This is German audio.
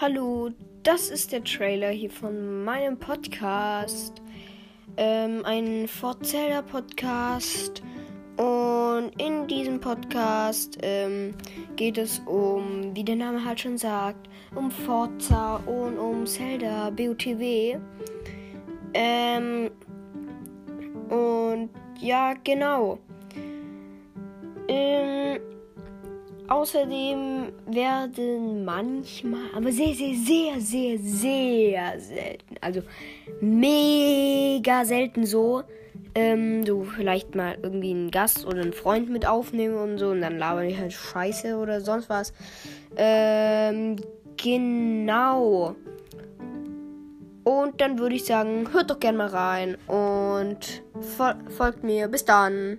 Hallo, das ist der Trailer hier von meinem Podcast. Ähm, ein Forzelda Podcast. Und in diesem Podcast ähm, geht es um, wie der Name halt schon sagt, um Forza und um Zelda BOTW. Ähm, und ja, genau. Ähm, Außerdem werden manchmal, aber sehr, sehr, sehr, sehr, sehr selten, also mega selten so, ähm, so vielleicht mal irgendwie einen Gast oder einen Freund mit aufnehmen und so und dann labern die halt Scheiße oder sonst was. Ähm, genau. Und dann würde ich sagen, hört doch gerne mal rein und folgt mir. Bis dann.